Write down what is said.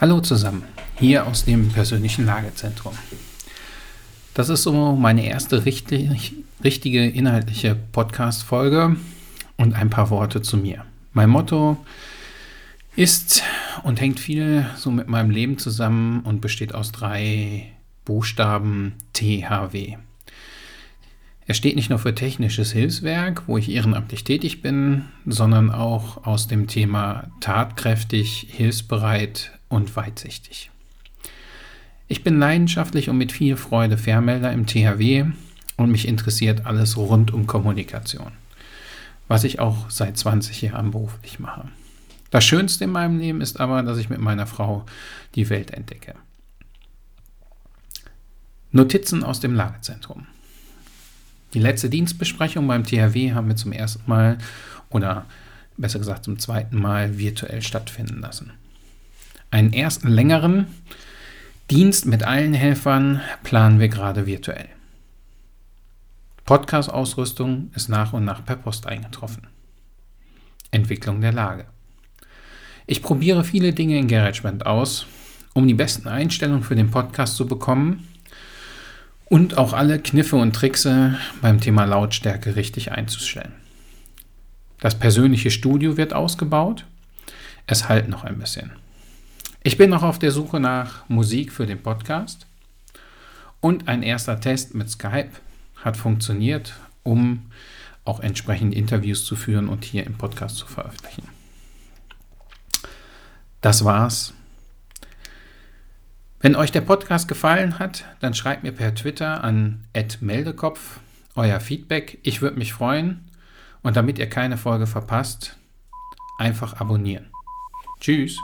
Hallo zusammen, hier aus dem persönlichen Lagezentrum. Das ist so meine erste richtig, richtige inhaltliche Podcast-Folge und ein paar Worte zu mir. Mein Motto ist und hängt viel so mit meinem Leben zusammen und besteht aus drei Buchstaben THW. Er steht nicht nur für technisches Hilfswerk, wo ich ehrenamtlich tätig bin, sondern auch aus dem Thema tatkräftig, hilfsbereit, und weitsichtig. Ich bin leidenschaftlich und mit viel Freude Fernmelder im THW und mich interessiert alles rund um Kommunikation, was ich auch seit 20 Jahren beruflich mache. Das Schönste in meinem Leben ist aber, dass ich mit meiner Frau die Welt entdecke. Notizen aus dem Lagezentrum. Die letzte Dienstbesprechung beim THW haben wir zum ersten Mal oder besser gesagt zum zweiten Mal virtuell stattfinden lassen. Einen ersten längeren Dienst mit allen Helfern planen wir gerade virtuell. Podcast-Ausrüstung ist nach und nach per Post eingetroffen. Entwicklung der Lage. Ich probiere viele Dinge in GarageBand aus, um die besten Einstellungen für den Podcast zu bekommen und auch alle Kniffe und Trickse beim Thema Lautstärke richtig einzustellen. Das persönliche Studio wird ausgebaut. Es halt noch ein bisschen. Ich bin noch auf der Suche nach Musik für den Podcast und ein erster Test mit Skype hat funktioniert, um auch entsprechend Interviews zu führen und hier im Podcast zu veröffentlichen. Das war's. Wenn euch der Podcast gefallen hat, dann schreibt mir per Twitter an @meldekopf euer Feedback. Ich würde mich freuen und damit ihr keine Folge verpasst, einfach abonnieren. Tschüss.